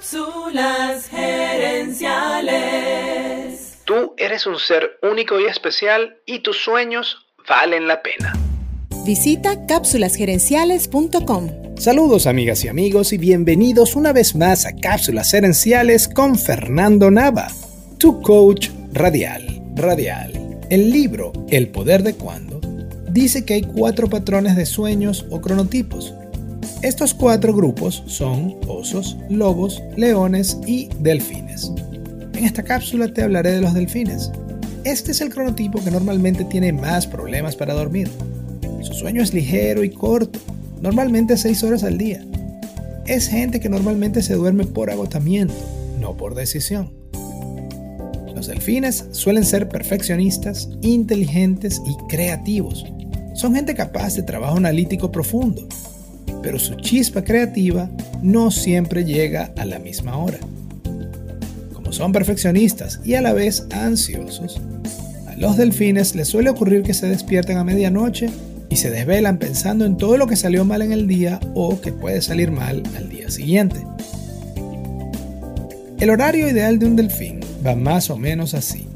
Cápsulas gerenciales. Tú eres un ser único y especial y tus sueños valen la pena. Visita cápsulasgerenciales.com. Saludos amigas y amigos y bienvenidos una vez más a Cápsulas Gerenciales con Fernando Nava, tu coach radial. Radial. El libro El poder de cuando dice que hay cuatro patrones de sueños o cronotipos estos cuatro grupos son osos, lobos, leones y delfines. En esta cápsula te hablaré de los delfines. Este es el cronotipo que normalmente tiene más problemas para dormir. Su sueño es ligero y corto, normalmente 6 horas al día. Es gente que normalmente se duerme por agotamiento, no por decisión. Los delfines suelen ser perfeccionistas, inteligentes y creativos. Son gente capaz de trabajo analítico profundo, pero su chispa creativa no siempre llega a la misma hora. Como son perfeccionistas y a la vez ansiosos, a los delfines les suele ocurrir que se despiertan a medianoche y se desvelan pensando en todo lo que salió mal en el día o que puede salir mal al día siguiente. El horario ideal de un delfín va más o menos así.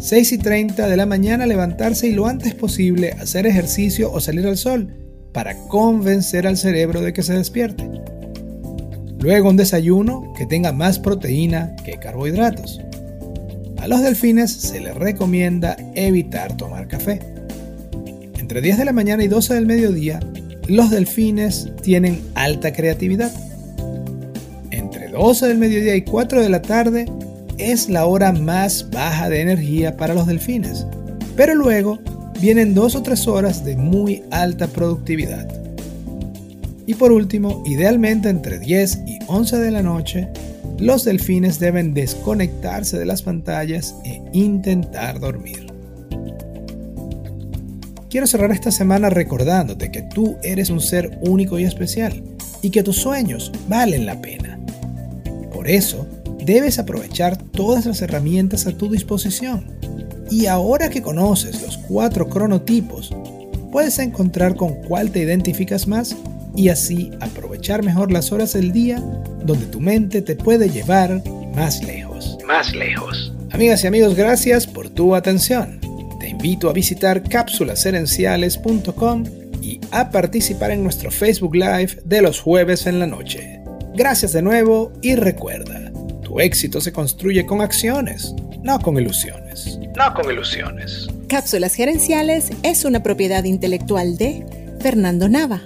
6 y 30 de la mañana levantarse y lo antes posible hacer ejercicio o salir al sol para convencer al cerebro de que se despierte. Luego un desayuno que tenga más proteína que carbohidratos. A los delfines se les recomienda evitar tomar café. Entre 10 de la mañana y 12 del mediodía, los delfines tienen alta creatividad. Entre 12 del mediodía y 4 de la tarde es la hora más baja de energía para los delfines. Pero luego vienen dos o tres horas de muy alta productividad. Y por último, idealmente entre 10 y 11 de la noche, los delfines deben desconectarse de las pantallas e intentar dormir. Quiero cerrar esta semana recordándote que tú eres un ser único y especial y que tus sueños valen la pena. Por eso, debes aprovechar todas las herramientas a tu disposición y ahora que conoces los cuatro cronotipos, puedes encontrar con cuál te identificas más y así aprovechar mejor las horas del día donde tu mente te puede llevar más lejos. Más lejos. Amigas y amigos, gracias por tu atención. Te invito a visitar cápsulaserenciales.com y a participar en nuestro Facebook Live de los jueves en la noche. Gracias de nuevo y recuerda, tu éxito se construye con acciones, no con ilusiones. No con ilusiones. Cápsulas Gerenciales es una propiedad intelectual de Fernando Nava.